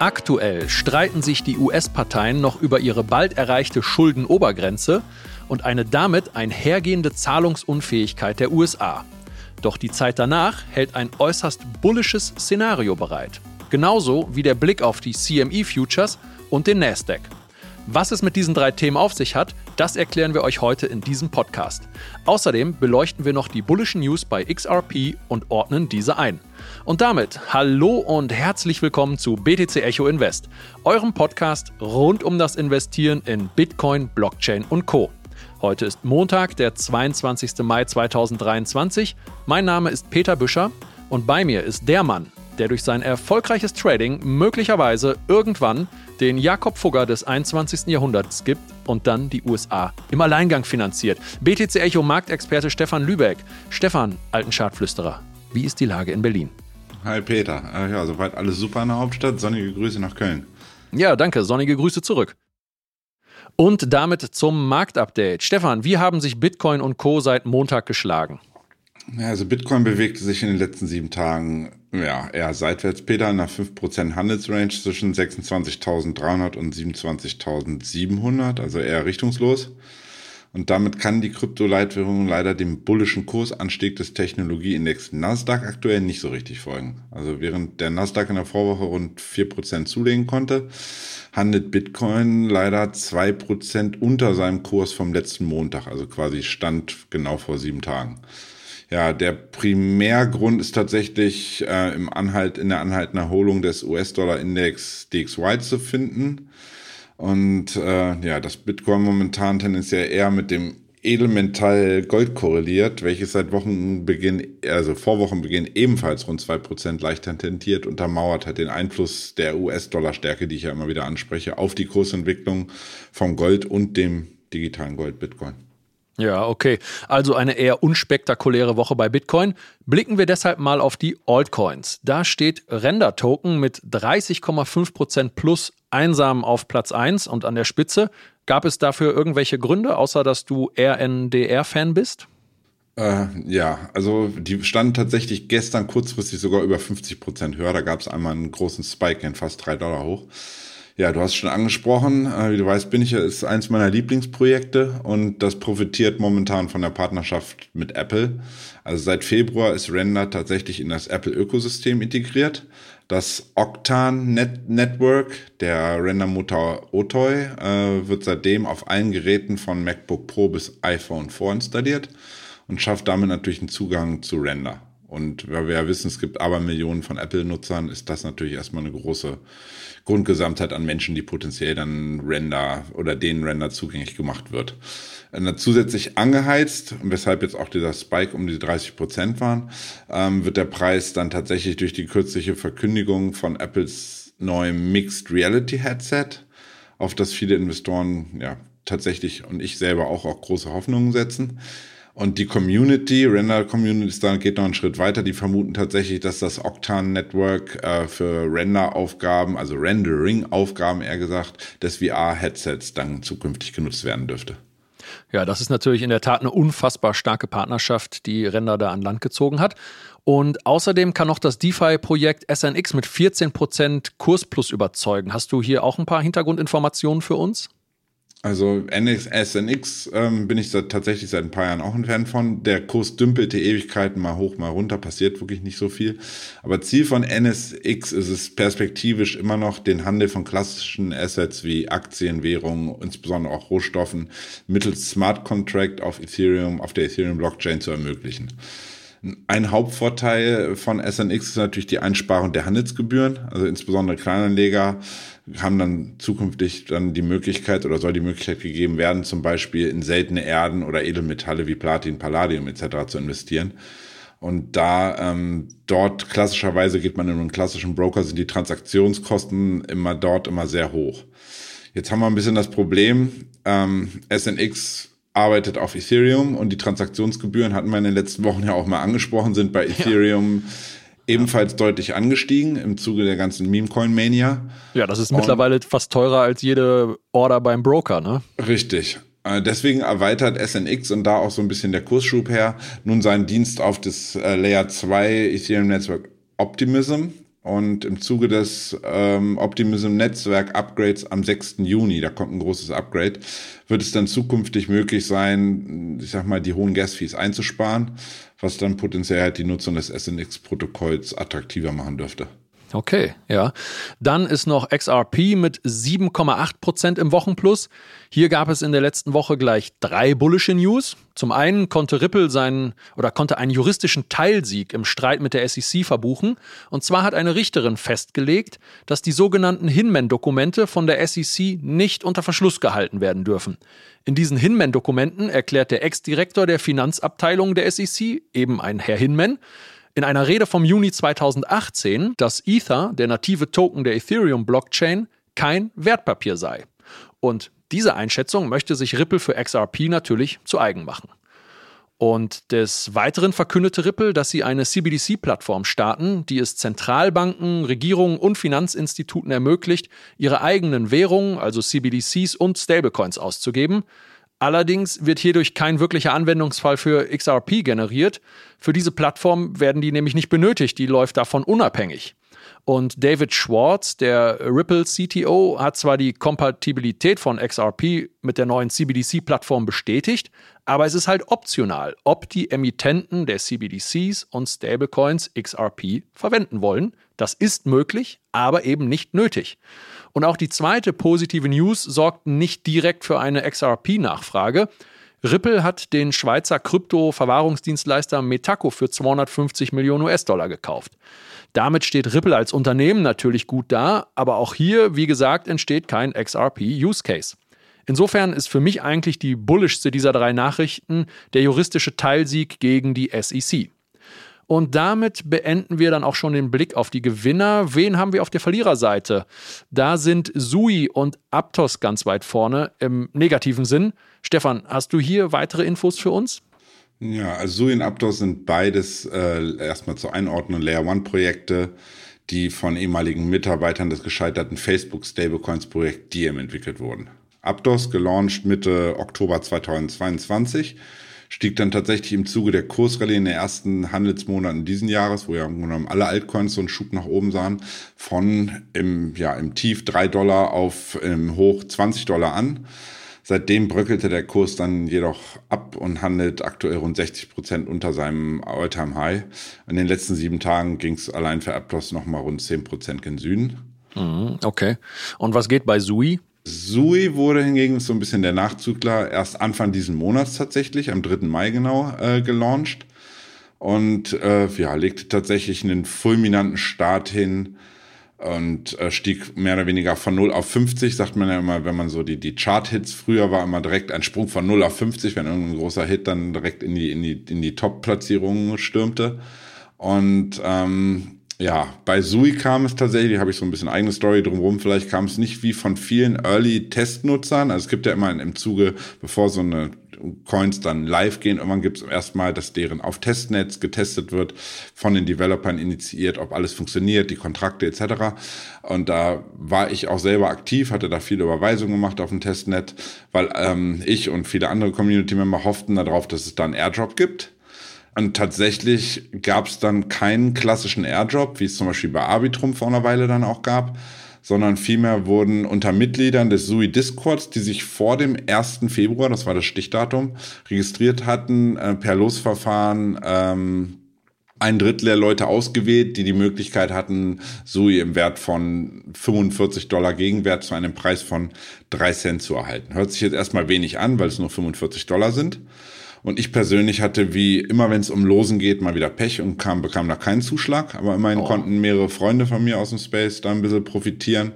Aktuell streiten sich die US-Parteien noch über ihre bald erreichte Schuldenobergrenze und eine damit einhergehende Zahlungsunfähigkeit der USA. Doch die Zeit danach hält ein äußerst bullisches Szenario bereit. Genauso wie der Blick auf die CME Futures und den Nasdaq. Was es mit diesen drei Themen auf sich hat, das erklären wir euch heute in diesem Podcast. Außerdem beleuchten wir noch die bullischen News bei XRP und ordnen diese ein. Und damit hallo und herzlich willkommen zu BTC Echo Invest, eurem Podcast rund um das Investieren in Bitcoin, Blockchain und Co. Heute ist Montag, der 22. Mai 2023. Mein Name ist Peter Büscher und bei mir ist der Mann, der durch sein erfolgreiches Trading möglicherweise irgendwann den Jakob Fugger des 21. Jahrhunderts gibt und dann die USA im Alleingang finanziert. BTC Echo Marktexperte Stefan Lübeck. Stefan, alten Schadflüsterer, wie ist die Lage in Berlin? Hi Peter. Ja, soweit alles super in der Hauptstadt. Sonnige Grüße nach Köln. Ja, danke. Sonnige Grüße zurück. Und damit zum Marktupdate. Stefan, wie haben sich Bitcoin und Co. seit Montag geschlagen? Ja, also Bitcoin bewegte sich in den letzten sieben Tagen ja, eher seitwärts, Peter, einer 5% Handelsrange zwischen 26.300 und 27.700, also eher richtungslos. Und damit kann die Kryptoleitwährung leider dem bullischen Kursanstieg des Technologieindex Nasdaq aktuell nicht so richtig folgen. Also während der Nasdaq in der Vorwoche rund 4% zulegen konnte, handelt Bitcoin leider 2% unter seinem Kurs vom letzten Montag, also quasi Stand genau vor sieben Tagen. Ja, der Primärgrund ist tatsächlich äh, im Anhalt, in der anhaltenden Erholung des US-Dollar-Index DXY zu finden. Und äh, ja, das Bitcoin momentan tendenziell eher mit dem Edelmetall Gold korreliert, welches seit Wochenbeginn, also vor Wochenbeginn ebenfalls rund zwei Prozent leichter tendiert, untermauert hat den Einfluss der US-Dollar-Stärke, die ich ja immer wieder anspreche, auf die Kursentwicklung vom Gold und dem digitalen Gold Bitcoin. Ja, okay. Also eine eher unspektakuläre Woche bei Bitcoin. Blicken wir deshalb mal auf die Altcoins. Da steht Render Token mit 30,5% plus einsam auf Platz 1 und an der Spitze. Gab es dafür irgendwelche Gründe, außer dass du RNDR-Fan bist? Äh, ja, also die standen tatsächlich gestern kurzfristig sogar über 50% höher. Da gab es einmal einen großen Spike in fast 3 Dollar hoch. Ja, du hast schon angesprochen, äh, wie du weißt, bin ich ist eins meiner Lieblingsprojekte und das profitiert momentan von der Partnerschaft mit Apple. Also seit Februar ist Render tatsächlich in das Apple-Ökosystem integriert. Das Octan Net Network, der Render-Motor Otoy, äh, wird seitdem auf allen Geräten von MacBook Pro bis iPhone vorinstalliert und schafft damit natürlich einen Zugang zu Render. Und weil wir ja wissen, es gibt aber Millionen von Apple-Nutzern, ist das natürlich erstmal eine große Grundgesamtheit an Menschen, die potenziell dann Render oder denen Render zugänglich gemacht wird. Äh, zusätzlich angeheizt, weshalb jetzt auch dieser Spike um die 30 Prozent waren, ähm, wird der Preis dann tatsächlich durch die kürzliche Verkündigung von Apples neuem Mixed Reality Headset, auf das viele Investoren ja tatsächlich und ich selber auch, auch große Hoffnungen setzen. Und die Community, Render Community, geht noch einen Schritt weiter. Die vermuten tatsächlich, dass das Octan Network äh, für Render-Aufgaben, also Rendering-Aufgaben eher gesagt, des VR-Headsets dann zukünftig genutzt werden dürfte. Ja, das ist natürlich in der Tat eine unfassbar starke Partnerschaft, die Render da an Land gezogen hat. Und außerdem kann noch das DeFi-Projekt SNX mit 14% Kursplus überzeugen. Hast du hier auch ein paar Hintergrundinformationen für uns? Also NX, SNX ähm, bin ich tatsächlich seit ein paar Jahren auch ein Fan von. Der Kurs dümpelte Ewigkeiten mal hoch, mal runter, passiert wirklich nicht so viel. Aber Ziel von NSX ist es perspektivisch immer noch, den Handel von klassischen Assets wie Aktien, Währungen, insbesondere auch Rohstoffen, mittels Smart Contract auf Ethereum, auf der Ethereum Blockchain zu ermöglichen. Ein Hauptvorteil von SNX ist natürlich die Einsparung der Handelsgebühren. Also insbesondere Kleinanleger haben dann zukünftig dann die Möglichkeit oder soll die Möglichkeit gegeben werden, zum Beispiel in seltene Erden oder Edelmetalle wie Platin, Palladium etc. zu investieren. Und da ähm, dort klassischerweise geht man in einen klassischen Broker, sind die Transaktionskosten immer dort immer sehr hoch. Jetzt haben wir ein bisschen das Problem, ähm, SNX arbeitet auf Ethereum und die Transaktionsgebühren hatten wir in den letzten Wochen ja auch mal angesprochen, sind bei Ethereum ja. Ebenfalls deutlich angestiegen im Zuge der ganzen Meme-Coin-Mania. Ja, das ist und mittlerweile fast teurer als jede Order beim Broker, ne? Richtig. Äh, deswegen erweitert SNX und da auch so ein bisschen der Kursschub her nun seinen Dienst auf das äh, Layer 2 Ethereum Network Optimism Und im Zuge des ähm, Optimism Netzwerk Upgrades am 6. Juni, da kommt ein großes Upgrade, wird es dann zukünftig möglich sein, ich sag mal, die hohen Gas-Fees einzusparen, was dann potenziell halt die Nutzung des SNX-Protokolls attraktiver machen dürfte. Okay, ja. Dann ist noch XRP mit 7,8 Prozent im Wochenplus. Hier gab es in der letzten Woche gleich drei bullische News. Zum einen konnte Ripple seinen oder konnte einen juristischen Teilsieg im Streit mit der SEC verbuchen. Und zwar hat eine Richterin festgelegt, dass die sogenannten Hinman-Dokumente von der SEC nicht unter Verschluss gehalten werden dürfen. In diesen Hinman-Dokumenten erklärt der Ex-Direktor der Finanzabteilung der SEC, eben ein Herr Hinman, in einer Rede vom Juni 2018, dass Ether, der native Token der Ethereum-Blockchain, kein Wertpapier sei. Und diese Einschätzung möchte sich Ripple für XRP natürlich zu eigen machen. Und des Weiteren verkündete Ripple, dass sie eine CBDC-Plattform starten, die es Zentralbanken, Regierungen und Finanzinstituten ermöglicht, ihre eigenen Währungen, also CBDCs und Stablecoins auszugeben, Allerdings wird hierdurch kein wirklicher Anwendungsfall für XRP generiert. Für diese Plattform werden die nämlich nicht benötigt, die läuft davon unabhängig. Und David Schwartz, der Ripple CTO, hat zwar die Kompatibilität von XRP mit der neuen CBDC-Plattform bestätigt, aber es ist halt optional, ob die Emittenten der CBDCs und Stablecoins XRP verwenden wollen. Das ist möglich, aber eben nicht nötig. Und auch die zweite positive News sorgt nicht direkt für eine XRP-Nachfrage. Ripple hat den Schweizer Krypto-Verwahrungsdienstleister Metaco für 250 Millionen US-Dollar gekauft. Damit steht Ripple als Unternehmen natürlich gut da, aber auch hier, wie gesagt, entsteht kein XRP-Use-Case. Insofern ist für mich eigentlich die bullischste dieser drei Nachrichten der juristische Teilsieg gegen die SEC. Und damit beenden wir dann auch schon den Blick auf die Gewinner. Wen haben wir auf der Verliererseite? Da sind Sui und Aptos ganz weit vorne im negativen Sinn. Stefan, hast du hier weitere Infos für uns? Ja, also Sui und Aptos sind beides äh, erstmal zu einordnen Layer One Projekte, die von ehemaligen Mitarbeitern des gescheiterten Facebook Stablecoins Projekt Diem entwickelt wurden. Aptos gelauncht Mitte Oktober 2022 stieg dann tatsächlich im Zuge der Kursrallye in den ersten Handelsmonaten diesen Jahres, wo ja im Grunde alle Altcoins so einen Schub nach oben sahen, von im, ja, im Tief drei Dollar auf im Hoch 20 Dollar an. Seitdem bröckelte der Kurs dann jedoch ab und handelt aktuell rund 60 Prozent unter seinem Alltime high In den letzten sieben Tagen ging es allein für Aptos noch mal rund 10 Prozent gen Süden. Mhm, okay. Und was geht bei Sui? Sui wurde hingegen so ein bisschen der Nachzügler erst Anfang diesen Monats tatsächlich, am 3. Mai genau, äh, gelauncht. Und äh, ja, legte tatsächlich einen fulminanten Start hin und äh, stieg mehr oder weniger von 0 auf 50, sagt man ja immer, wenn man so die, die Chart-Hits, früher war immer direkt ein Sprung von 0 auf 50, wenn irgendein großer Hit dann direkt in die, in die, in die Top-Platzierungen stürmte. Und ähm, ja, bei Sui kam es tatsächlich, habe ich so ein bisschen eigene Story drumherum, vielleicht kam es nicht wie von vielen Early-Testnutzern. Also es gibt ja immer im Zuge, bevor so eine Coins dann live gehen, irgendwann gibt es erstmal, dass deren auf Testnetz getestet wird, von den Developern initiiert, ob alles funktioniert, die Kontrakte etc. Und da war ich auch selber aktiv, hatte da viele Überweisungen gemacht auf dem Testnet, weil ähm, ich und viele andere Community-Member hofften darauf, dass es da einen Airdrop gibt und tatsächlich gab es dann keinen klassischen Airdrop, wie es zum Beispiel bei Arbitrum vor einer Weile dann auch gab, sondern vielmehr wurden unter Mitgliedern des SUI Discords, die sich vor dem 1. Februar, das war das Stichdatum, registriert hatten, äh, per Losverfahren ähm, ein Drittel der Leute ausgewählt, die die Möglichkeit hatten, SUI im Wert von 45 Dollar Gegenwert zu einem Preis von 3 Cent zu erhalten. Hört sich jetzt erstmal wenig an, weil es nur 45 Dollar sind. Und ich persönlich hatte wie immer, wenn es um Losen geht, mal wieder Pech und kam, bekam da keinen Zuschlag. Aber immerhin oh. konnten mehrere Freunde von mir aus dem Space da ein bisschen profitieren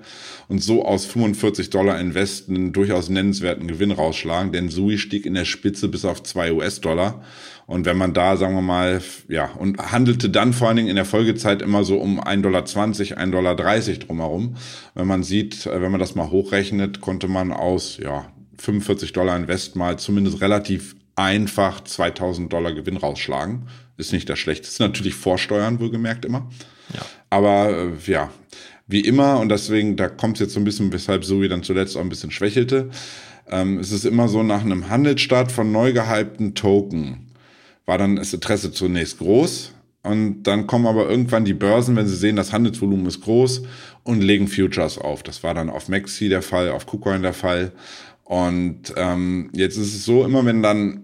und so aus 45 Dollar Investen durchaus nennenswerten Gewinn rausschlagen. Denn Sui stieg in der Spitze bis auf zwei US-Dollar. Und wenn man da, sagen wir mal, ja, und handelte dann vor allen Dingen in der Folgezeit immer so um 1,20 Dollar, 1,30 Dollar drumherum. Wenn man sieht, äh, wenn man das mal hochrechnet, konnte man aus, ja, 45 Dollar Invest mal zumindest relativ einfach 2000 Dollar Gewinn rausschlagen. Ist nicht das Schlechteste. Natürlich vorsteuern, wohlgemerkt immer. Ja. Aber äh, ja, wie immer, und deswegen, da kommt es jetzt so ein bisschen, weshalb Zoe dann zuletzt auch ein bisschen schwächelte. Ähm, es ist immer so, nach einem Handelsstart von neu gehypten Token war dann das Interesse zunächst groß. Und dann kommen aber irgendwann die Börsen, wenn sie sehen, das Handelsvolumen ist groß und legen Futures auf. Das war dann auf Maxi der Fall, auf KuCoin der Fall. Und ähm, jetzt ist es so, immer wenn dann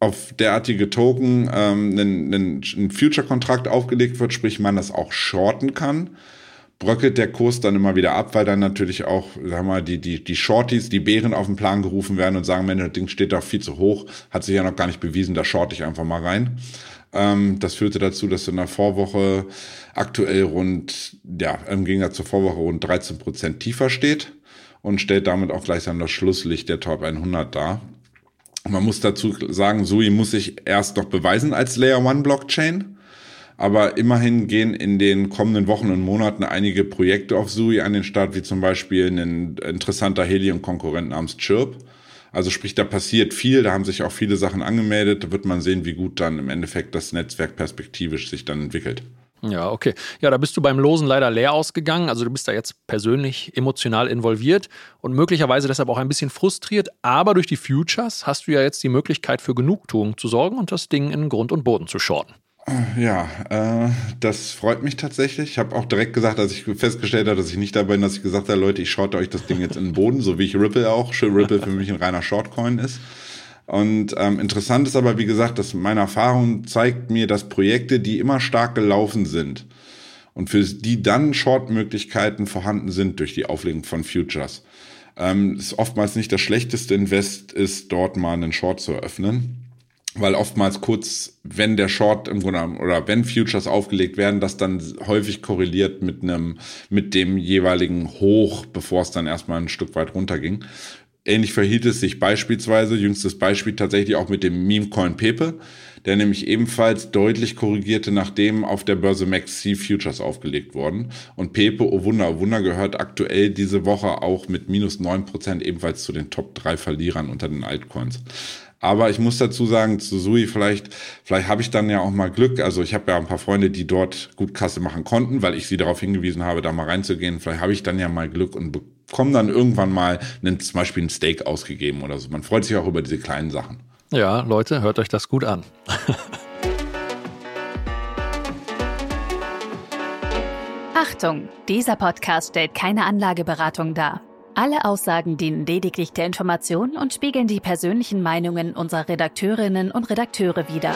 auf derartige Token ähm, ein, ein, Future-Kontrakt aufgelegt wird, sprich man das auch shorten kann, bröckelt der Kurs dann immer wieder ab, weil dann natürlich auch, wir mal, die, die, die Shorties, die Bären auf den Plan gerufen werden und sagen, wenn das Ding steht da viel zu hoch, hat sich ja noch gar nicht bewiesen, da short ich einfach mal rein. Ähm, das führte dazu, dass in der Vorwoche aktuell rund, ja, im Gegensatz zur Vorwoche rund 13 Prozent tiefer steht und stellt damit auch gleichsam das Schlusslicht der Top 100 dar. Man muss dazu sagen, Sui muss sich erst noch beweisen als Layer One Blockchain. Aber immerhin gehen in den kommenden Wochen und Monaten einige Projekte auf Sui an den Start, wie zum Beispiel ein interessanter Helium-Konkurrent namens Chirp. Also sprich, da passiert viel, da haben sich auch viele Sachen angemeldet. Da wird man sehen, wie gut dann im Endeffekt das Netzwerk perspektivisch sich dann entwickelt. Ja, okay. Ja, da bist du beim Losen leider leer ausgegangen. Also du bist da jetzt persönlich emotional involviert und möglicherweise deshalb auch ein bisschen frustriert. Aber durch die Futures hast du ja jetzt die Möglichkeit für Genugtuung zu sorgen und das Ding in Grund und Boden zu shorten. Ja, äh, das freut mich tatsächlich. Ich habe auch direkt gesagt, als ich festgestellt habe, dass ich nicht dabei bin, dass ich gesagt habe, Leute, ich shorte euch das Ding jetzt in den Boden, so wie ich Ripple auch. Schön Ripple für mich ein reiner Shortcoin ist. Und ähm, interessant ist aber, wie gesagt, dass meine Erfahrung zeigt mir, dass Projekte, die immer stark gelaufen sind und für die dann Short-Möglichkeiten vorhanden sind durch die Auflegung von Futures, ähm, ist oftmals nicht das schlechteste Invest ist, dort mal einen Short zu eröffnen. Weil oftmals kurz, wenn der Short im Grunde oder wenn Futures aufgelegt werden, das dann häufig korreliert mit einem, mit dem jeweiligen Hoch, bevor es dann erstmal ein Stück weit runterging. Ähnlich verhielt es sich beispielsweise, jüngstes Beispiel tatsächlich auch mit dem Meme-Coin Pepe, der nämlich ebenfalls deutlich korrigierte, nachdem auf der Börse Maxi Futures aufgelegt wurden. Und Pepe, oh Wunder, oh Wunder, gehört aktuell diese Woche auch mit minus neun Prozent ebenfalls zu den Top drei Verlierern unter den Altcoins. Aber ich muss dazu sagen, zu Sui, vielleicht, vielleicht habe ich dann ja auch mal Glück. Also ich habe ja ein paar Freunde, die dort gut Kasse machen konnten, weil ich sie darauf hingewiesen habe, da mal reinzugehen. Vielleicht habe ich dann ja mal Glück und bekomme dann irgendwann mal einen, zum Beispiel ein Steak ausgegeben oder so. Man freut sich auch über diese kleinen Sachen. Ja, Leute, hört euch das gut an. Achtung, dieser Podcast stellt keine Anlageberatung dar. Alle Aussagen dienen lediglich der Information und spiegeln die persönlichen Meinungen unserer Redakteurinnen und Redakteure wider.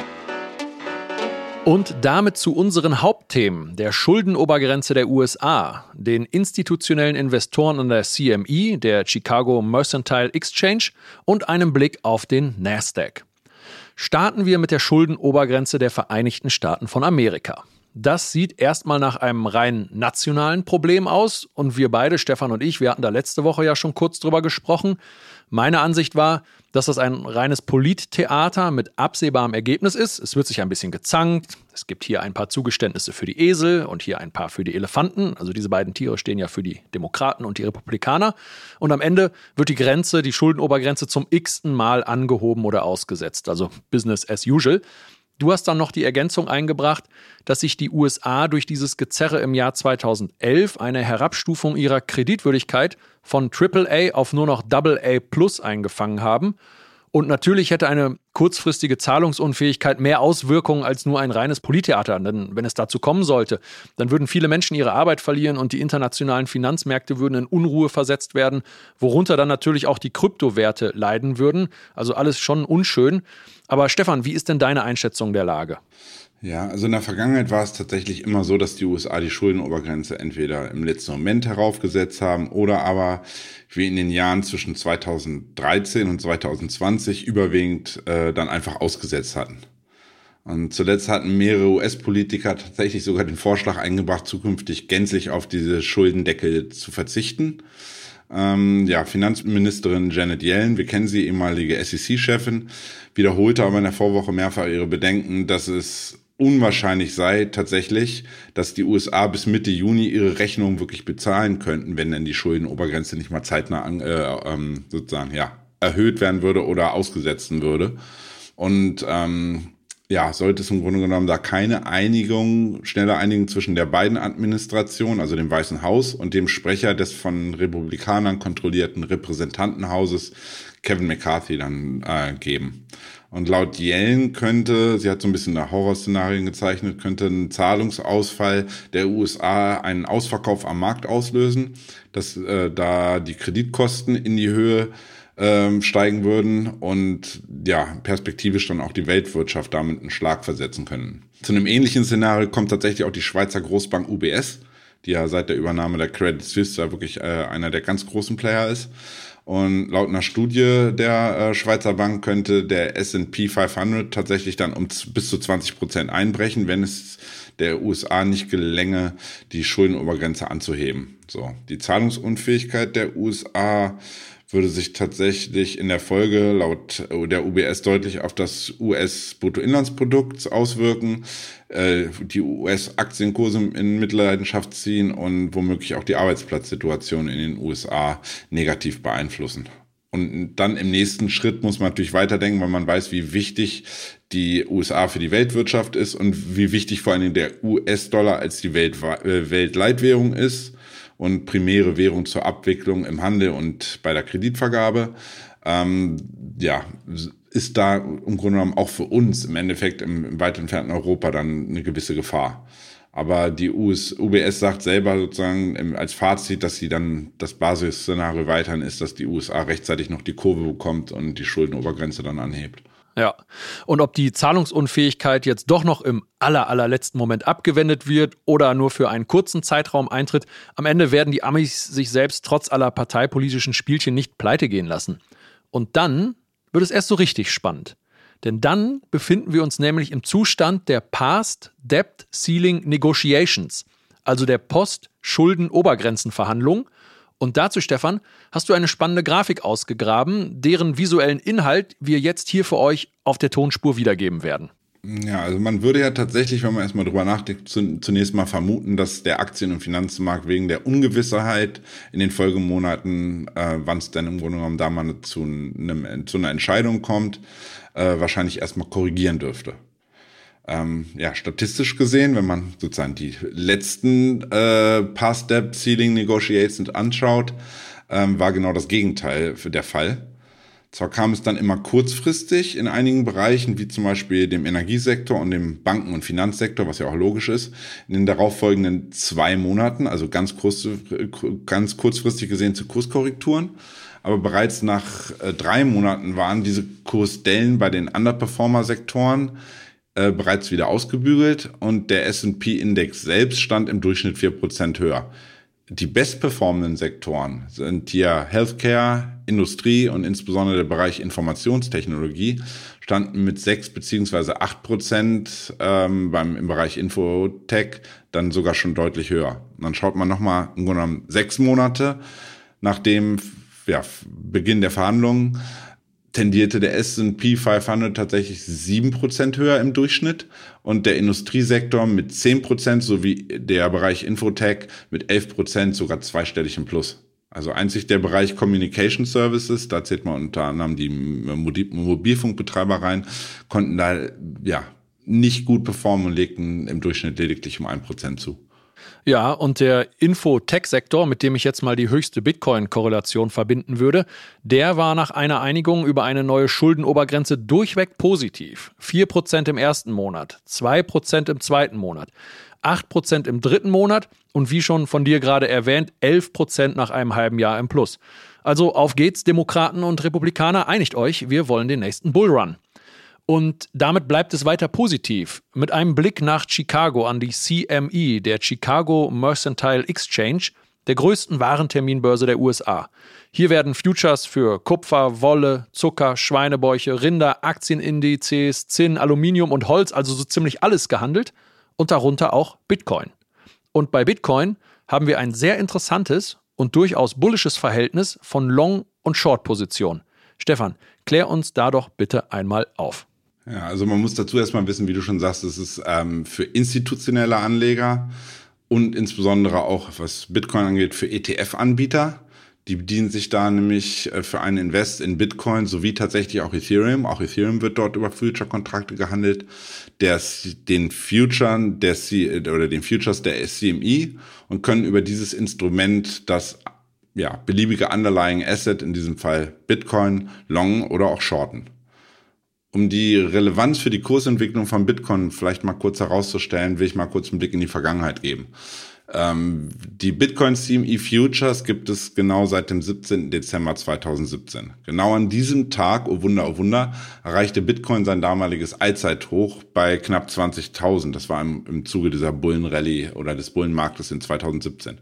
Und damit zu unseren Hauptthemen, der Schuldenobergrenze der USA, den institutionellen Investoren an der CME, der Chicago Mercantile Exchange und einem Blick auf den Nasdaq. Starten wir mit der Schuldenobergrenze der Vereinigten Staaten von Amerika. Das sieht erstmal nach einem rein nationalen Problem aus. Und wir beide, Stefan und ich, wir hatten da letzte Woche ja schon kurz drüber gesprochen. Meine Ansicht war, dass das ein reines Polittheater mit absehbarem Ergebnis ist. Es wird sich ein bisschen gezankt. Es gibt hier ein paar Zugeständnisse für die Esel und hier ein paar für die Elefanten. Also diese beiden Tiere stehen ja für die Demokraten und die Republikaner. Und am Ende wird die Grenze, die Schuldenobergrenze zum x-ten Mal angehoben oder ausgesetzt. Also Business as usual. Du hast dann noch die Ergänzung eingebracht, dass sich die USA durch dieses Gezerre im Jahr 2011 eine Herabstufung ihrer Kreditwürdigkeit von AAA auf nur noch AA Plus eingefangen haben und natürlich hätte eine kurzfristige Zahlungsunfähigkeit mehr Auswirkungen als nur ein reines Polittheater. Denn wenn es dazu kommen sollte, dann würden viele Menschen ihre Arbeit verlieren und die internationalen Finanzmärkte würden in Unruhe versetzt werden, worunter dann natürlich auch die Kryptowerte leiden würden. Also alles schon unschön. Aber Stefan, wie ist denn deine Einschätzung der Lage? Ja, also in der Vergangenheit war es tatsächlich immer so, dass die USA die Schuldenobergrenze entweder im letzten Moment heraufgesetzt haben oder aber wie in den Jahren zwischen 2013 und 2020 überwiegend äh, dann einfach ausgesetzt hatten. Und zuletzt hatten mehrere US-Politiker tatsächlich sogar den Vorschlag eingebracht, zukünftig gänzlich auf diese Schuldendeckel zu verzichten. Ähm, ja, Finanzministerin Janet Yellen, wir kennen sie, ehemalige SEC-Chefin, wiederholte aber in der Vorwoche mehrfach ihre Bedenken, dass es unwahrscheinlich sei tatsächlich, dass die USA bis Mitte Juni ihre Rechnung wirklich bezahlen könnten, wenn denn die Schuldenobergrenze nicht mal zeitnah an, äh, ähm, sozusagen ja erhöht werden würde oder ausgesetzt würde. Und ähm, ja, sollte es im Grunde genommen da keine Einigung, schnelle Einigung zwischen der beiden Administrationen, also dem Weißen Haus und dem Sprecher des von Republikanern kontrollierten Repräsentantenhauses, Kevin McCarthy, dann äh, geben. Und laut Yellen könnte, sie hat so ein bisschen nach Horrorszenarien gezeichnet, könnte ein Zahlungsausfall der USA einen Ausverkauf am Markt auslösen, dass äh, da die Kreditkosten in die Höhe ähm, steigen würden und ja, perspektivisch dann auch die Weltwirtschaft damit einen Schlag versetzen können. Zu einem ähnlichen Szenario kommt tatsächlich auch die Schweizer Großbank UBS, die ja seit der Übernahme der Credit Suisse wirklich äh, einer der ganz großen Player ist. Und laut einer Studie der äh, Schweizer Bank könnte der S&P 500 tatsächlich dann um bis zu 20 Prozent einbrechen, wenn es der USA nicht gelänge, die Schuldenobergrenze anzuheben. So, die Zahlungsunfähigkeit der USA würde sich tatsächlich in der Folge laut der UBS deutlich auf das US-Bruttoinlandsprodukt auswirken, äh, die US-Aktienkurse in Mitleidenschaft ziehen und womöglich auch die Arbeitsplatzsituation in den USA negativ beeinflussen. Und dann im nächsten Schritt muss man natürlich weiterdenken, weil man weiß, wie wichtig die USA für die Weltwirtschaft ist und wie wichtig vor allen Dingen der US-Dollar als die Welt äh, Weltleitwährung ist und primäre Währung zur Abwicklung im Handel und bei der Kreditvergabe. Ähm, ja, ist da im Grunde genommen auch für uns im Endeffekt im, im weit entfernten Europa dann eine gewisse Gefahr. Aber die US, UBS sagt selber sozusagen als Fazit, dass sie dann das Basisszenario weiterhin ist, dass die USA rechtzeitig noch die Kurve bekommt und die Schuldenobergrenze dann anhebt. Ja. Und ob die Zahlungsunfähigkeit jetzt doch noch im aller, allerletzten Moment abgewendet wird oder nur für einen kurzen Zeitraum eintritt, am Ende werden die Amis sich selbst trotz aller parteipolitischen Spielchen nicht pleite gehen lassen. Und dann wird es erst so richtig spannend. Denn dann befinden wir uns nämlich im Zustand der Past Debt Ceiling Negotiations, also der Post-Schulden-Obergrenzenverhandlungen, und dazu, Stefan, hast du eine spannende Grafik ausgegraben, deren visuellen Inhalt wir jetzt hier für euch auf der Tonspur wiedergeben werden. Ja, also man würde ja tatsächlich, wenn man erstmal drüber nachdenkt, zunächst mal vermuten, dass der Aktien- und Finanzmarkt wegen der Ungewissheit in den Folgemonaten, äh, wann es denn im Grunde genommen da mal zu, einem, zu einer Entscheidung kommt, äh, wahrscheinlich erstmal korrigieren dürfte ähm, ja, statistisch gesehen, wenn man sozusagen die letzten äh, Pass-Step-Ceiling Negotiations anschaut, ähm, war genau das Gegenteil für der Fall. Zwar kam es dann immer kurzfristig in einigen Bereichen, wie zum Beispiel dem Energiesektor und dem Banken- und Finanzsektor, was ja auch logisch ist, in den darauffolgenden zwei Monaten, also ganz, kurz, ganz kurzfristig gesehen zu Kurskorrekturen. Aber bereits nach äh, drei Monaten waren diese Kursdellen bei den Underperformer-Sektoren äh, bereits wieder ausgebügelt und der S&P-Index selbst stand im Durchschnitt vier Prozent höher. Die bestperformenden Sektoren sind hier Healthcare, Industrie und insbesondere der Bereich Informationstechnologie standen mit sechs beziehungsweise acht Prozent ähm, beim im Bereich Infotech dann sogar schon deutlich höher. Und dann schaut man nochmal im Grunde genommen sechs Monate nach dem ja, Beginn der Verhandlungen tendierte der S&P 500 tatsächlich 7% höher im Durchschnitt und der Industriesektor mit 10% sowie der Bereich Infotech mit 11% sogar zweistellig im Plus. Also einzig der Bereich Communication Services, da zählt man unter anderem die Mobilfunkbetreiber rein, konnten da ja nicht gut performen und legten im Durchschnitt lediglich um 1% zu. Ja, und der Info-Tech-Sektor, mit dem ich jetzt mal die höchste Bitcoin-Korrelation verbinden würde, der war nach einer Einigung über eine neue Schuldenobergrenze durchweg positiv. 4% im ersten Monat, 2% im zweiten Monat, 8% im dritten Monat und wie schon von dir gerade erwähnt, 11% nach einem halben Jahr im Plus. Also auf geht's, Demokraten und Republikaner, einigt euch, wir wollen den nächsten Bullrun. Und damit bleibt es weiter positiv. Mit einem Blick nach Chicago an die CME, der Chicago Mercantile Exchange, der größten Warenterminbörse der USA. Hier werden Futures für Kupfer, Wolle, Zucker, Schweinebäuche, Rinder, Aktienindizes, Zinn, Aluminium und Holz, also so ziemlich alles gehandelt und darunter auch Bitcoin. Und bei Bitcoin haben wir ein sehr interessantes und durchaus bullisches Verhältnis von Long- und Short-Position. Stefan, klär uns da doch bitte einmal auf. Ja, also man muss dazu erstmal wissen, wie du schon sagst, es ist ähm, für institutionelle Anleger und insbesondere auch, was Bitcoin angeht, für ETF-Anbieter. Die bedienen sich da nämlich äh, für einen Invest in Bitcoin sowie tatsächlich auch Ethereum. Auch Ethereum wird dort über Future-Kontrakte gehandelt. Der, den Future, der C, oder den Futures der CME und können über dieses Instrument das ja, beliebige Underlying Asset, in diesem Fall Bitcoin, long oder auch shorten. Um die Relevanz für die Kursentwicklung von Bitcoin vielleicht mal kurz herauszustellen, will ich mal kurz einen Blick in die Vergangenheit geben. Ähm, die Bitcoin CME Futures gibt es genau seit dem 17. Dezember 2017. Genau an diesem Tag, oh Wunder, oh Wunder, erreichte Bitcoin sein damaliges Allzeithoch bei knapp 20.000. Das war im, im Zuge dieser Bullenrallye oder des Bullenmarktes in 2017.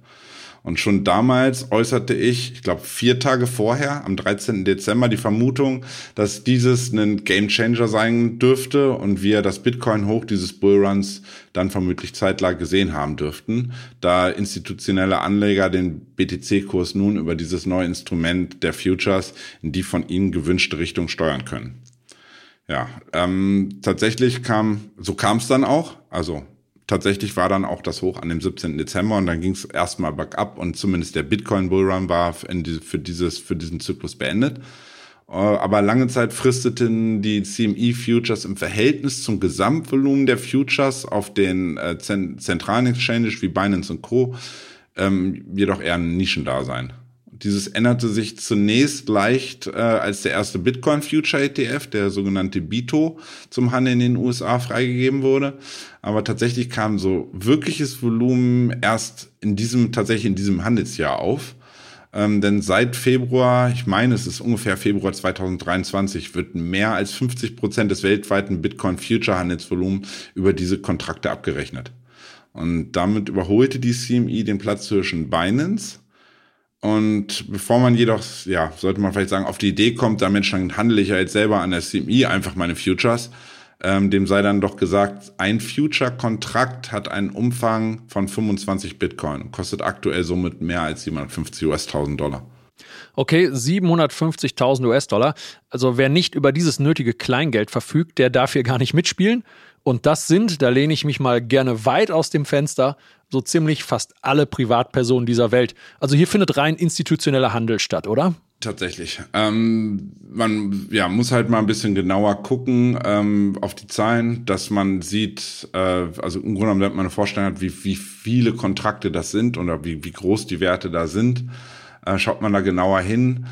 Und schon damals äußerte ich, ich glaube vier Tage vorher, am 13. Dezember, die Vermutung, dass dieses ein Gamechanger sein dürfte und wir das Bitcoin-Hoch dieses Bullruns dann vermutlich zeitlang gesehen haben dürften, da institutionelle Anleger den BTC-Kurs nun über dieses neue Instrument der Futures in die von ihnen gewünschte Richtung steuern können. Ja, ähm, tatsächlich kam, so kam es dann auch. Also tatsächlich war dann auch das Hoch an dem 17. Dezember und dann ging es erstmal bergab und zumindest der Bitcoin Bullrun war die, für, dieses, für diesen Zyklus beendet. Äh, aber lange Zeit fristeten die CME Futures im Verhältnis zum Gesamtvolumen der Futures auf den äh, zentralen Exchanges wie Binance und Co. Ähm, jedoch eher ein Nischendasein. Dieses änderte sich zunächst leicht, äh, als der erste Bitcoin Future ETF, der sogenannte BITO, zum Handel in den USA freigegeben wurde. Aber tatsächlich kam so wirkliches Volumen erst in diesem, tatsächlich in diesem Handelsjahr auf. Ähm, denn seit Februar, ich meine, es ist ungefähr Februar 2023, wird mehr als 50 Prozent des weltweiten Bitcoin Future Handelsvolumens über diese Kontrakte abgerechnet. Und damit überholte die CME den Platz zwischen Binance und bevor man jedoch, ja, sollte man vielleicht sagen, auf die Idee kommt, da Mensch, dann handle ich ja jetzt selber an der CMI einfach meine Futures. Ähm, dem sei dann doch gesagt, ein Future-Kontrakt hat einen Umfang von 25 Bitcoin kostet aktuell somit mehr als 750 US-1000 Dollar. Okay, 750.000 US-Dollar. Also wer nicht über dieses nötige Kleingeld verfügt, der darf hier gar nicht mitspielen. Und das sind, da lehne ich mich mal gerne weit aus dem Fenster, so ziemlich fast alle Privatpersonen dieser Welt. Also hier findet rein institutioneller Handel statt, oder? Tatsächlich. Ähm, man ja, muss halt mal ein bisschen genauer gucken ähm, auf die Zahlen, dass man sieht, äh, also im Grunde genommen, damit man eine Vorstellung hat, wie, wie viele Kontrakte das sind oder wie, wie groß die Werte da sind, äh, schaut man da genauer hin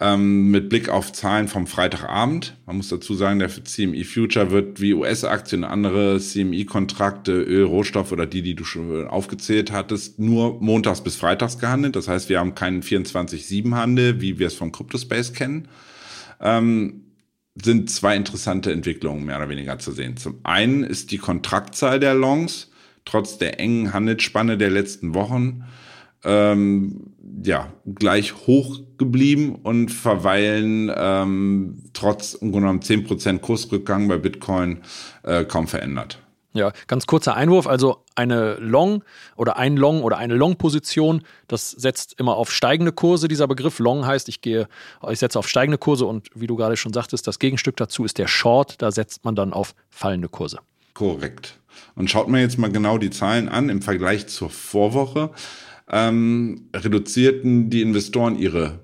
ähm, mit Blick auf Zahlen vom Freitagabend. Man muss dazu sagen, der CME Future wird wie US-Aktien, andere CME-Kontrakte, Öl, Rohstoff oder die, die du schon aufgezählt hattest, nur montags bis freitags gehandelt. Das heißt, wir haben keinen 24-7-Handel, wie wir es von CryptoSpace kennen. Ähm, sind zwei interessante Entwicklungen mehr oder weniger zu sehen. Zum einen ist die Kontraktzahl der Longs trotz der engen Handelsspanne der letzten Wochen ähm, ja, gleich hoch geblieben und verweilen ähm, trotz im Grunde genommen 10% Kursrückgang bei Bitcoin äh, kaum verändert. Ja, ganz kurzer Einwurf. Also eine Long oder ein Long oder eine Long-Position, das setzt immer auf steigende Kurse. Dieser Begriff Long heißt, ich gehe, ich setze auf steigende Kurse und wie du gerade schon sagtest, das Gegenstück dazu ist der Short. Da setzt man dann auf fallende Kurse. Korrekt. Und schaut man jetzt mal genau die Zahlen an im Vergleich zur Vorwoche ähm, reduzierten die Investoren ihre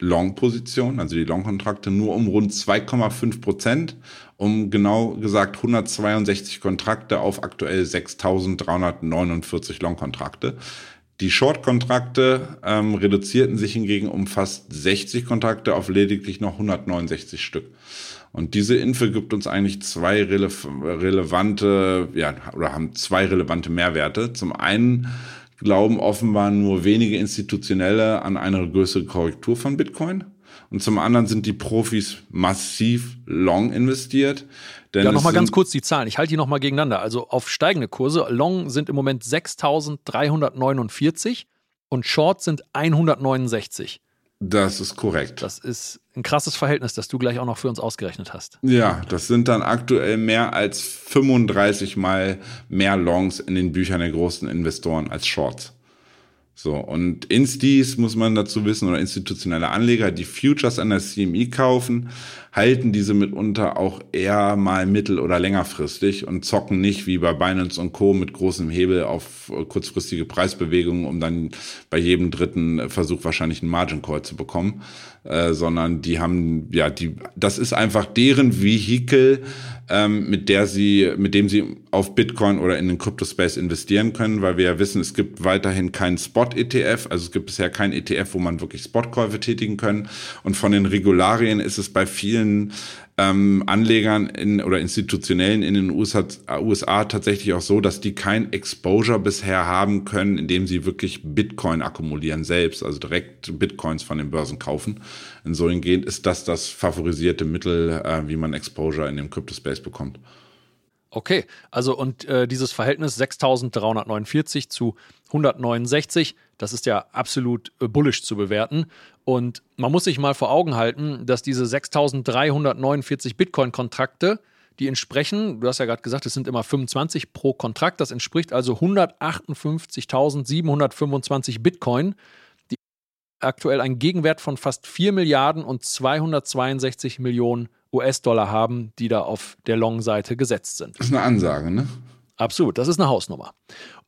Long-Position, also die Long-Kontrakte, nur um rund 2,5 Prozent, um genau gesagt 162 Kontrakte auf aktuell 6.349 Long-Kontrakte. Die Short-Kontrakte ähm, reduzierten sich hingegen um fast 60 Kontrakte auf lediglich noch 169 Stück. Und diese Info gibt uns eigentlich zwei rele relevante, ja, oder haben zwei relevante Mehrwerte. Zum einen glauben offenbar nur wenige Institutionelle an eine größere Korrektur von Bitcoin. Und zum anderen sind die Profis massiv long investiert. Denn ja, nochmal ganz kurz die Zahlen. Ich halte die nochmal gegeneinander. Also auf steigende Kurse. Long sind im Moment 6.349 und Short sind 169. Das ist korrekt. Das ist ein krasses Verhältnis, das du gleich auch noch für uns ausgerechnet hast. Ja, das sind dann aktuell mehr als 35 mal mehr Longs in den Büchern der großen Investoren als Shorts. So, und Instis muss man dazu wissen, oder institutionelle Anleger, die Futures an der CME kaufen, halten diese mitunter auch eher mal mittel- oder längerfristig und zocken nicht wie bei Binance und Co. mit großem Hebel auf kurzfristige Preisbewegungen, um dann bei jedem dritten Versuch wahrscheinlich einen Margin Call zu bekommen, äh, sondern die haben, ja, die, das ist einfach deren Vehikel, ähm, mit der sie, mit dem sie auf Bitcoin oder in den Crypto-Space investieren können, weil wir ja wissen, es gibt weiterhin keinen Spot-ETF, also es gibt bisher keinen ETF, wo man wirklich Spotkäufe tätigen können. Und von den Regularien ist es bei vielen ähm, Anlegern in, oder Institutionellen in den USA, USA tatsächlich auch so, dass die kein Exposure bisher haben können, indem sie wirklich Bitcoin akkumulieren selbst, also direkt Bitcoins von den Börsen kaufen. Insofern ist das das favorisierte Mittel, äh, wie man Exposure in dem Crypto-Space bekommt. Okay, also und äh, dieses Verhältnis 6349 zu 169, das ist ja absolut äh, bullish zu bewerten. Und man muss sich mal vor Augen halten, dass diese 6349 Bitcoin-Kontrakte, die entsprechen, du hast ja gerade gesagt, es sind immer 25 pro Kontrakt, das entspricht also 158.725 Bitcoin, die aktuell einen Gegenwert von fast 4 Milliarden und 262 Millionen US-Dollar haben, die da auf der Long-Seite gesetzt sind. Das ist eine Ansage, ne? Absolut, das ist eine Hausnummer.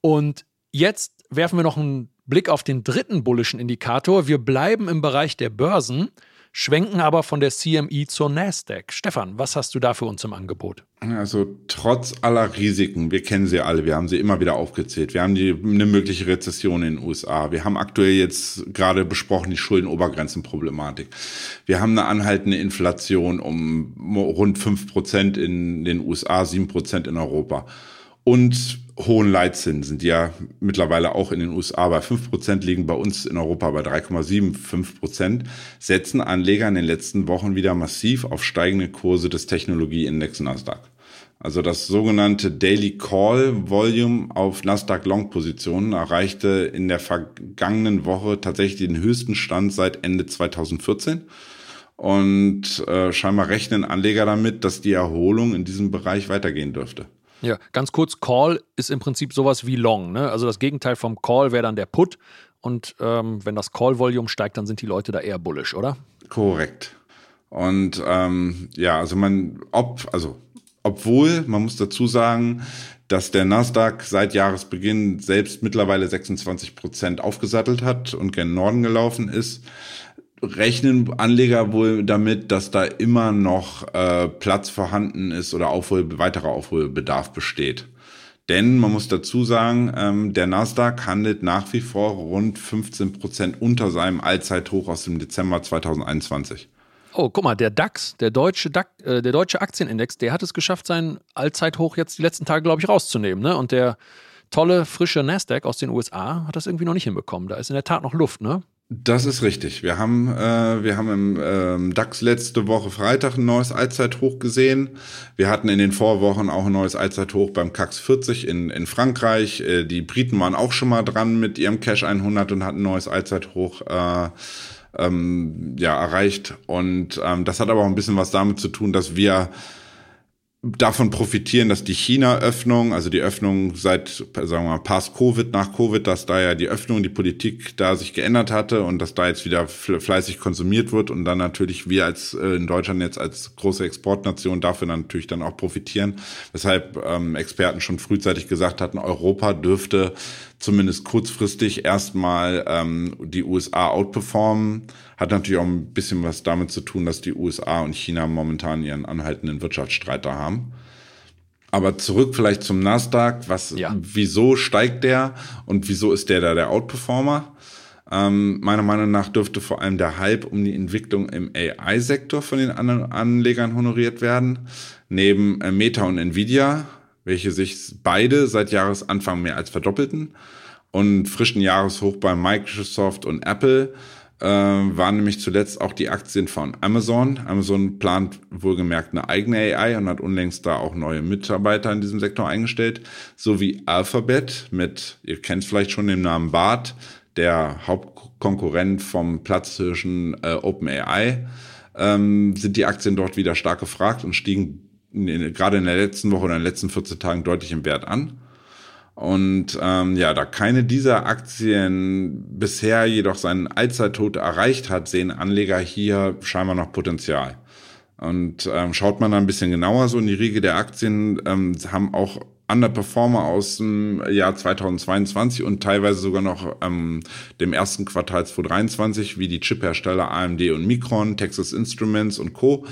Und jetzt werfen wir noch einen Blick auf den dritten bullischen Indikator. Wir bleiben im Bereich der Börsen schwenken aber von der CME zur Nasdaq. Stefan, was hast du da für uns im Angebot? Also trotz aller Risiken, wir kennen sie alle, wir haben sie immer wieder aufgezählt. Wir haben die, eine mögliche Rezession in den USA. Wir haben aktuell jetzt gerade besprochen die Schuldenobergrenzenproblematik. Wir haben eine anhaltende Inflation um rund fünf Prozent in den USA, sieben Prozent in Europa. Und hohen Leitzinsen, die ja mittlerweile auch in den USA bei 5% liegen, bei uns in Europa bei 3,75%, setzen Anleger in den letzten Wochen wieder massiv auf steigende Kurse des Technologieindex Nasdaq. Also das sogenannte Daily Call Volume auf Nasdaq Long Positionen erreichte in der vergangenen Woche tatsächlich den höchsten Stand seit Ende 2014. Und äh, scheinbar rechnen Anleger damit, dass die Erholung in diesem Bereich weitergehen dürfte. Ja, ganz kurz, Call ist im Prinzip sowas wie Long. Ne? Also das Gegenteil vom Call wäre dann der Put. Und ähm, wenn das Call-Volume steigt, dann sind die Leute da eher bullish, oder? Korrekt. Und ähm, ja, also man, ob, also obwohl, man muss dazu sagen, dass der Nasdaq seit Jahresbeginn selbst mittlerweile 26 Prozent aufgesattelt hat und gen Norden gelaufen ist, rechnen Anleger wohl damit, dass da immer noch äh, Platz vorhanden ist oder Aufhol weiterer Aufholbedarf besteht. Denn man muss dazu sagen, ähm, der Nasdaq handelt nach wie vor rund 15 Prozent unter seinem Allzeithoch aus dem Dezember 2021. Oh, guck mal, der DAX, der deutsche, DAX, äh, der deutsche Aktienindex, der hat es geschafft, seinen Allzeithoch jetzt die letzten Tage, glaube ich, rauszunehmen. Ne? Und der tolle, frische Nasdaq aus den USA hat das irgendwie noch nicht hinbekommen. Da ist in der Tat noch Luft, ne? Das ist richtig. Wir haben, äh, wir haben im ähm, DAX letzte Woche Freitag ein neues Allzeithoch gesehen. Wir hatten in den Vorwochen auch ein neues Allzeithoch beim CAX 40 in, in Frankreich. Äh, die Briten waren auch schon mal dran mit ihrem Cash 100 und hatten ein neues Allzeithoch äh, ähm, ja, erreicht. Und ähm, das hat aber auch ein bisschen was damit zu tun, dass wir davon profitieren, dass die China-Öffnung, also die Öffnung seit, sagen wir mal, past Covid, nach Covid, dass da ja die Öffnung, die Politik da sich geändert hatte und dass da jetzt wieder fleißig konsumiert wird und dann natürlich wir als äh, in Deutschland jetzt als große Exportnation dafür natürlich dann auch profitieren. Weshalb ähm, Experten schon frühzeitig gesagt hatten, Europa dürfte zumindest kurzfristig erstmal ähm, die USA outperformen. Hat natürlich auch ein bisschen was damit zu tun, dass die USA und China momentan ihren anhaltenden Wirtschaftsstreit da haben. Aber zurück vielleicht zum Nasdaq. Was, ja. wieso steigt der und wieso ist der da der Outperformer? Ähm, meiner Meinung nach dürfte vor allem der Hype um die Entwicklung im AI-Sektor von den anderen Anlegern honoriert werden. Neben äh, Meta und Nvidia welche sich beide seit Jahresanfang mehr als verdoppelten und frischen Jahreshoch bei Microsoft und Apple äh, waren nämlich zuletzt auch die Aktien von Amazon. Amazon plant wohlgemerkt eine eigene AI und hat unlängst da auch neue Mitarbeiter in diesem Sektor eingestellt, sowie Alphabet mit, ihr kennt vielleicht schon den Namen BART, der Hauptkonkurrent vom Platzhirschen äh, OpenAI, ähm, sind die Aktien dort wieder stark gefragt und stiegen in, gerade in der letzten Woche oder in den letzten 14 Tagen deutlich im Wert an. Und ähm, ja, da keine dieser Aktien bisher jedoch seinen Allzeittod erreicht hat, sehen Anleger hier scheinbar noch Potenzial. Und ähm, schaut man da ein bisschen genauer so in die Riege der Aktien, ähm, haben auch Underperformer aus dem Jahr 2022 und teilweise sogar noch ähm, dem ersten Quartal 2023, wie die Chiphersteller AMD und Micron, Texas Instruments und Co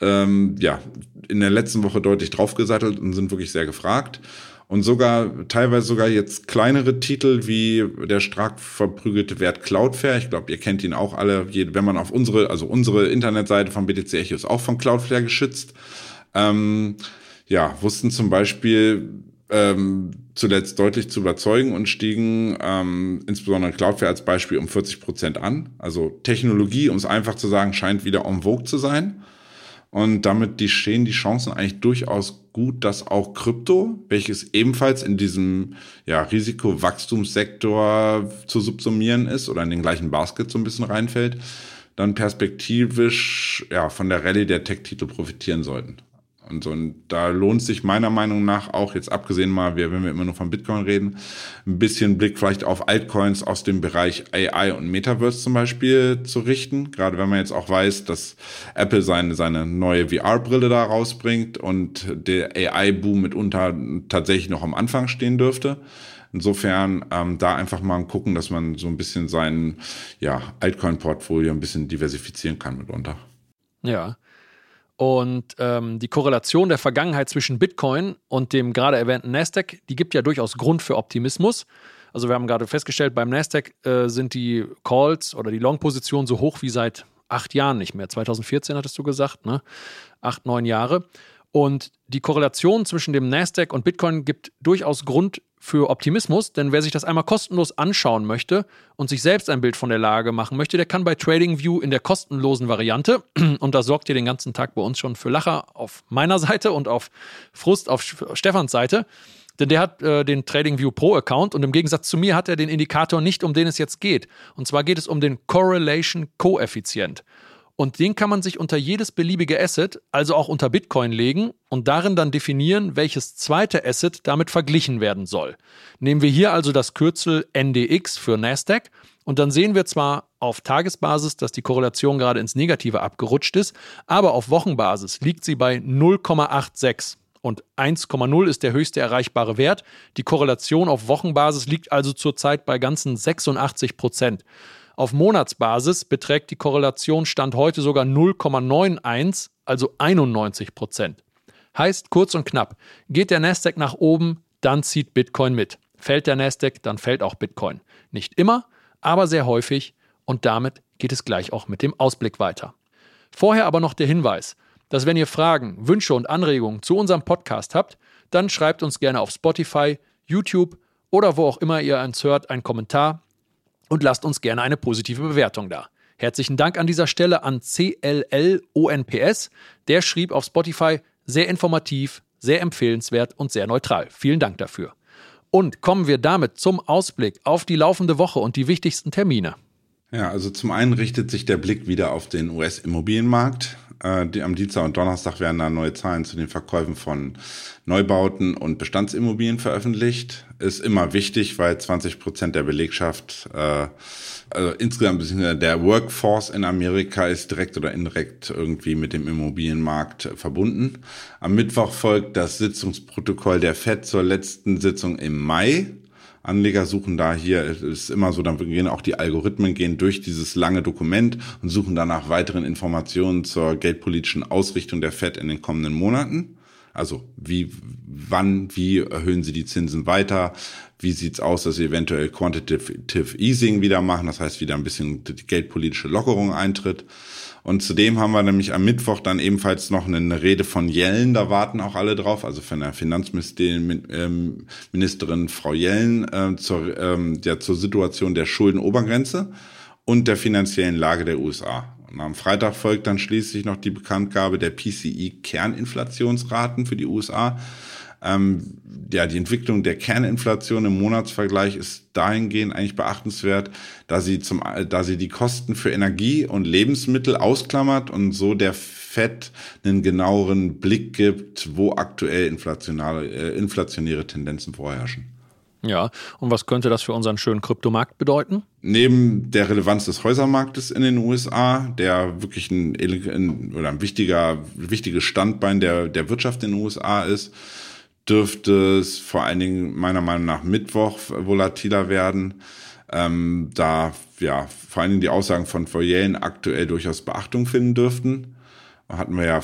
ähm, ja, in der letzten Woche deutlich draufgesattelt und sind wirklich sehr gefragt. Und sogar, teilweise sogar jetzt kleinere Titel wie der stark verprügelte Wert Cloudflare. Ich glaube, ihr kennt ihn auch alle. Wenn man auf unsere, also unsere Internetseite von BTC Echo ist auch von Cloudflare geschützt. Ähm, ja, wussten zum Beispiel ähm, zuletzt deutlich zu überzeugen und stiegen ähm, insbesondere Cloudflare als Beispiel um 40 Prozent an. Also Technologie, um es einfach zu sagen, scheint wieder en vogue zu sein. Und damit die stehen die Chancen eigentlich durchaus gut, dass auch Krypto, welches ebenfalls in diesem ja, Risikowachstumssektor zu subsumieren ist oder in den gleichen Basket so ein bisschen reinfällt, dann perspektivisch ja, von der Rallye der Tech-Titel profitieren sollten. Und so, und da lohnt sich meiner Meinung nach auch, jetzt abgesehen mal, wenn wir immer nur von Bitcoin reden, ein bisschen Blick vielleicht auf Altcoins aus dem Bereich AI und Metaverse zum Beispiel zu richten. Gerade wenn man jetzt auch weiß, dass Apple seine, seine neue VR-Brille da rausbringt und der AI-Boom mitunter tatsächlich noch am Anfang stehen dürfte. Insofern ähm, da einfach mal gucken, dass man so ein bisschen sein ja, Altcoin-Portfolio ein bisschen diversifizieren kann mitunter. Ja. Und ähm, die Korrelation der Vergangenheit zwischen Bitcoin und dem gerade erwähnten Nasdaq, die gibt ja durchaus Grund für Optimismus. Also wir haben gerade festgestellt, beim Nasdaq äh, sind die Calls oder die Long-Positionen so hoch wie seit acht Jahren nicht mehr. 2014 hattest du gesagt, ne? Acht, neun Jahre. Und die Korrelation zwischen dem Nasdaq und Bitcoin gibt durchaus Grund für Optimismus, denn wer sich das einmal kostenlos anschauen möchte und sich selbst ein Bild von der Lage machen möchte, der kann bei TradingView in der kostenlosen Variante, und da sorgt ihr den ganzen Tag bei uns schon für Lacher auf meiner Seite und auf Frust auf Stefans Seite, denn der hat äh, den TradingView Pro Account und im Gegensatz zu mir hat er den Indikator nicht, um den es jetzt geht. Und zwar geht es um den Correlation Koeffizient. Und den kann man sich unter jedes beliebige Asset, also auch unter Bitcoin legen und darin dann definieren, welches zweite Asset damit verglichen werden soll. Nehmen wir hier also das Kürzel NDX für Nasdaq und dann sehen wir zwar auf Tagesbasis, dass die Korrelation gerade ins Negative abgerutscht ist, aber auf Wochenbasis liegt sie bei 0,86 und 1,0 ist der höchste erreichbare Wert. Die Korrelation auf Wochenbasis liegt also zurzeit bei ganzen 86 Prozent. Auf Monatsbasis beträgt die Korrelation Stand heute sogar 0,91, also 91 Prozent. Heißt kurz und knapp, geht der Nasdaq nach oben, dann zieht Bitcoin mit. Fällt der Nasdaq, dann fällt auch Bitcoin. Nicht immer, aber sehr häufig und damit geht es gleich auch mit dem Ausblick weiter. Vorher aber noch der Hinweis, dass wenn ihr Fragen, Wünsche und Anregungen zu unserem Podcast habt, dann schreibt uns gerne auf Spotify, YouTube oder wo auch immer ihr uns hört einen Kommentar und lasst uns gerne eine positive Bewertung da. Herzlichen Dank an dieser Stelle an CLLONPS. Der schrieb auf Spotify sehr informativ, sehr empfehlenswert und sehr neutral. Vielen Dank dafür. Und kommen wir damit zum Ausblick auf die laufende Woche und die wichtigsten Termine. Ja, also zum einen richtet sich der Blick wieder auf den US-Immobilienmarkt. Äh, am Dienstag und Donnerstag werden da neue Zahlen zu den Verkäufen von Neubauten und Bestandsimmobilien veröffentlicht. Ist immer wichtig, weil 20 Prozent der Belegschaft, äh, also insgesamt der Workforce in Amerika ist direkt oder indirekt irgendwie mit dem Immobilienmarkt verbunden. Am Mittwoch folgt das Sitzungsprotokoll der FED zur letzten Sitzung im Mai. Anleger suchen da hier, es ist immer so, dann gehen auch die Algorithmen gehen durch dieses lange Dokument und suchen danach weiteren Informationen zur geldpolitischen Ausrichtung der Fed in den kommenden Monaten. Also wie, wann, wie erhöhen sie die Zinsen weiter? Wie sieht's aus, dass sie eventuell Quantitative Easing wieder machen? Das heißt, wieder ein bisschen die geldpolitische Lockerung eintritt. Und zudem haben wir nämlich am Mittwoch dann ebenfalls noch eine Rede von Yellen, da warten auch alle drauf, also von der Finanzministerin ähm, Frau Yellen äh, zur, ähm, ja, zur Situation der Schuldenobergrenze und der finanziellen Lage der USA. Am Freitag folgt dann schließlich noch die Bekanntgabe der PCI-Kerninflationsraten für die USA. Ähm, ja, die Entwicklung der Kerninflation im Monatsvergleich ist dahingehend eigentlich beachtenswert, da sie zum, da sie die Kosten für Energie und Lebensmittel ausklammert und so der FED einen genaueren Blick gibt, wo aktuell inflationäre, äh, inflationäre Tendenzen vorherrschen. Ja, und was könnte das für unseren schönen Kryptomarkt bedeuten? Neben der Relevanz des Häusermarktes in den USA, der wirklich ein, ein oder ein wichtiger, wichtiges Standbein der, der Wirtschaft in den USA ist, dürfte es vor allen Dingen meiner Meinung nach Mittwoch volatiler werden. Ähm, da ja vor allen Dingen die Aussagen von Foyellen aktuell durchaus Beachtung finden dürften. Hatten wir ja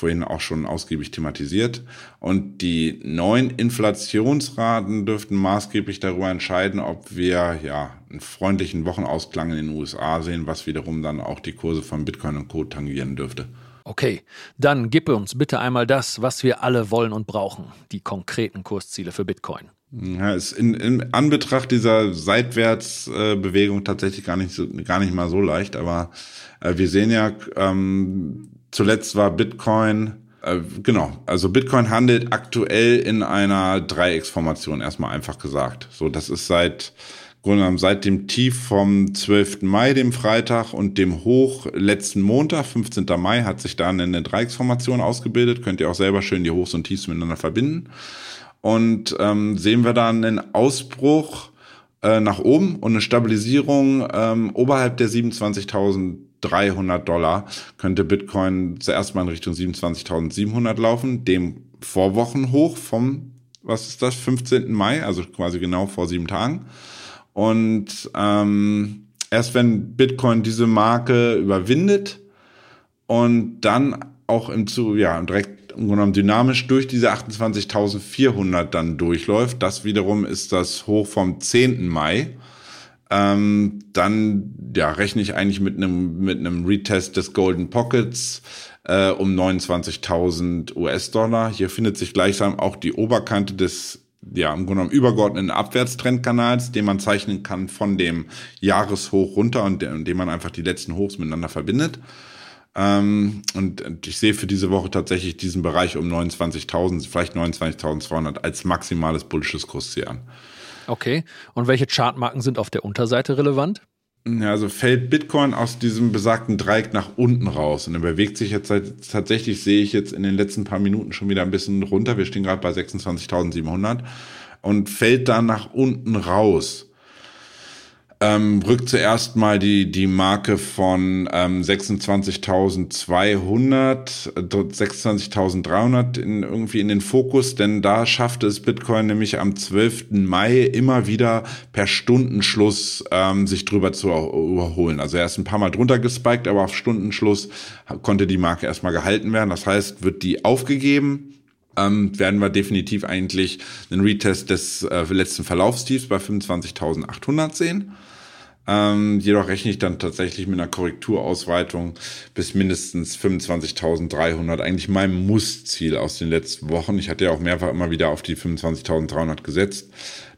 vorhin auch schon ausgiebig thematisiert. Und die neuen Inflationsraten dürften maßgeblich darüber entscheiden, ob wir ja einen freundlichen Wochenausklang in den USA sehen, was wiederum dann auch die Kurse von Bitcoin und Co. tangieren dürfte. Okay, dann gib uns bitte einmal das, was wir alle wollen und brauchen, die konkreten Kursziele für Bitcoin. Ja, ist in, in Anbetracht dieser Seitwärtsbewegung tatsächlich gar nicht, so, gar nicht mal so leicht, aber äh, wir sehen ja, ähm, zuletzt war Bitcoin, äh, genau, also Bitcoin handelt aktuell in einer Dreiecksformation, erstmal einfach gesagt. So, das ist seit Grunde seit dem Tief vom 12. Mai, dem Freitag, und dem Hoch letzten Montag, 15. Mai, hat sich dann eine Dreiecksformation ausgebildet. Könnt ihr auch selber schön die Hochs und Tiefs miteinander verbinden. Und ähm, sehen wir dann einen Ausbruch äh, nach oben und eine Stabilisierung ähm, oberhalb der 27.300 Dollar könnte Bitcoin zuerst mal in Richtung 27.700 laufen, dem Vorwochenhoch vom, was ist das, 15. Mai, also quasi genau vor sieben Tagen. Und ähm, erst wenn Bitcoin diese Marke überwindet und dann auch im zu ja direkt im genommen dynamisch durch diese 28.400 dann durchläuft, das wiederum ist das Hoch vom 10. Mai. Ähm, dann ja rechne ich eigentlich mit einem mit einem Retest des Golden Pockets äh, um 29.000 US-Dollar. Hier findet sich gleichsam auch die Oberkante des ja, im Grunde genommen übergeordneten Abwärtstrendkanals, den man zeichnen kann von dem Jahreshoch runter und indem man einfach die letzten Hochs miteinander verbindet. Ähm, und ich sehe für diese Woche tatsächlich diesen Bereich um 29.000, vielleicht 29.200 als maximales bullisches Kursziel an. Okay. Und welche Chartmarken sind auf der Unterseite relevant? Ja, also fällt Bitcoin aus diesem besagten Dreieck nach unten raus und er bewegt sich jetzt tatsächlich, sehe ich jetzt in den letzten paar Minuten schon wieder ein bisschen runter. Wir stehen gerade bei 26.700 und fällt dann nach unten raus ähm, rückt zuerst mal die, die Marke von ähm, 26.200, 26.300 in, irgendwie in den Fokus, denn da schaffte es Bitcoin nämlich am 12. Mai immer wieder per Stundenschluss ähm, sich drüber zu überholen. Also er ist ein paar Mal drunter gespiked, aber auf Stundenschluss konnte die Marke erstmal gehalten werden. Das heißt, wird die aufgegeben, ähm, werden wir definitiv eigentlich einen Retest des äh, letzten Verlaufstiefs bei 25.800 sehen. Ähm, jedoch rechne ich dann tatsächlich mit einer Korrekturausweitung bis mindestens 25.300, eigentlich meinem Muss-Ziel aus den letzten Wochen. Ich hatte ja auch mehrfach immer wieder auf die 25.300 gesetzt,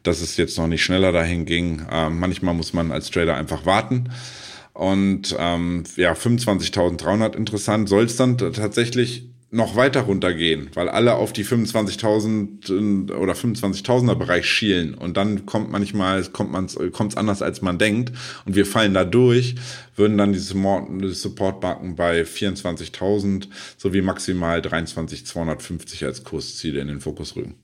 dass es jetzt noch nicht schneller dahin ging. Ähm, manchmal muss man als Trader einfach warten. Und ähm, ja, 25.300 interessant. Soll es dann tatsächlich noch weiter runtergehen, weil alle auf die 25.000 oder 25.000er Bereich schielen und dann kommt manchmal kommt man kommt's anders als man denkt und wir fallen da durch, würden dann diese Support-Banken bei 24.000 sowie maximal 23.250 als Kursziele in den Fokus rücken.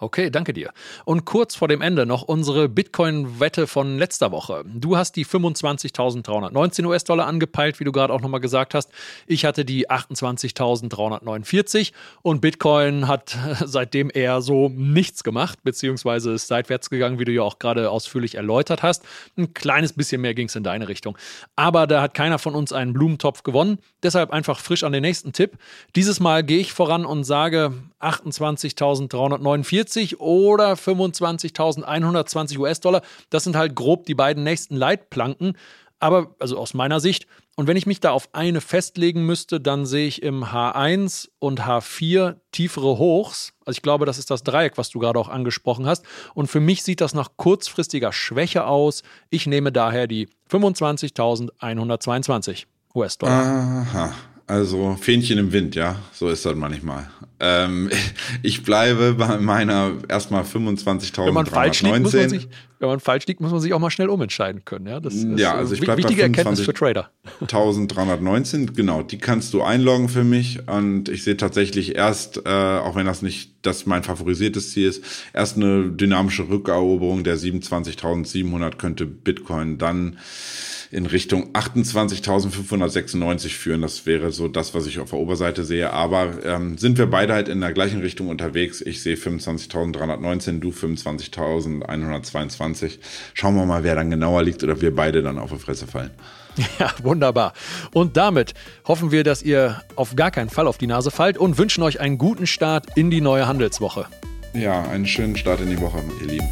Okay, danke dir. Und kurz vor dem Ende noch unsere Bitcoin-Wette von letzter Woche. Du hast die 25.319 US-Dollar angepeilt, wie du gerade auch nochmal gesagt hast. Ich hatte die 28.349 und Bitcoin hat seitdem eher so nichts gemacht, beziehungsweise ist seitwärts gegangen, wie du ja auch gerade ausführlich erläutert hast. Ein kleines bisschen mehr ging es in deine Richtung. Aber da hat keiner von uns einen Blumentopf gewonnen. Deshalb einfach frisch an den nächsten Tipp. Dieses Mal gehe ich voran und sage 28.349 40 oder 25.120 US-Dollar. Das sind halt grob die beiden nächsten Leitplanken. Aber, also aus meiner Sicht, und wenn ich mich da auf eine festlegen müsste, dann sehe ich im H1 und H4 tiefere Hochs. Also ich glaube, das ist das Dreieck, was du gerade auch angesprochen hast. Und für mich sieht das nach kurzfristiger Schwäche aus. Ich nehme daher die 25.122 US-Dollar. Aha. Also Fähnchen im Wind, ja, so ist das manchmal. Ähm, ich bleibe bei meiner erstmal 25.319. Wenn man falsch liegt, muss man sich, wenn man falsch liegt, muss man sich auch mal schnell umentscheiden können. Ja, das ist ja, also ich bleibe wichtige bei Erkenntnis für Trader. 1319, genau, die kannst du einloggen für mich und ich sehe tatsächlich erst, äh, auch wenn das nicht das mein favorisiertes Ziel ist, erst eine dynamische Rückeroberung der 27.700 könnte Bitcoin dann in Richtung 28.596 führen. Das wäre so das, was ich auf der Oberseite sehe. Aber ähm, sind wir beide halt in der gleichen Richtung unterwegs. Ich sehe 25.319, du 25.122 1,20. Schauen wir mal, wer dann genauer liegt oder wir beide dann auf die Fresse fallen. Ja, wunderbar. Und damit hoffen wir, dass ihr auf gar keinen Fall auf die Nase fallt und wünschen euch einen guten Start in die neue Handelswoche. Ja, einen schönen Start in die Woche, ihr Lieben.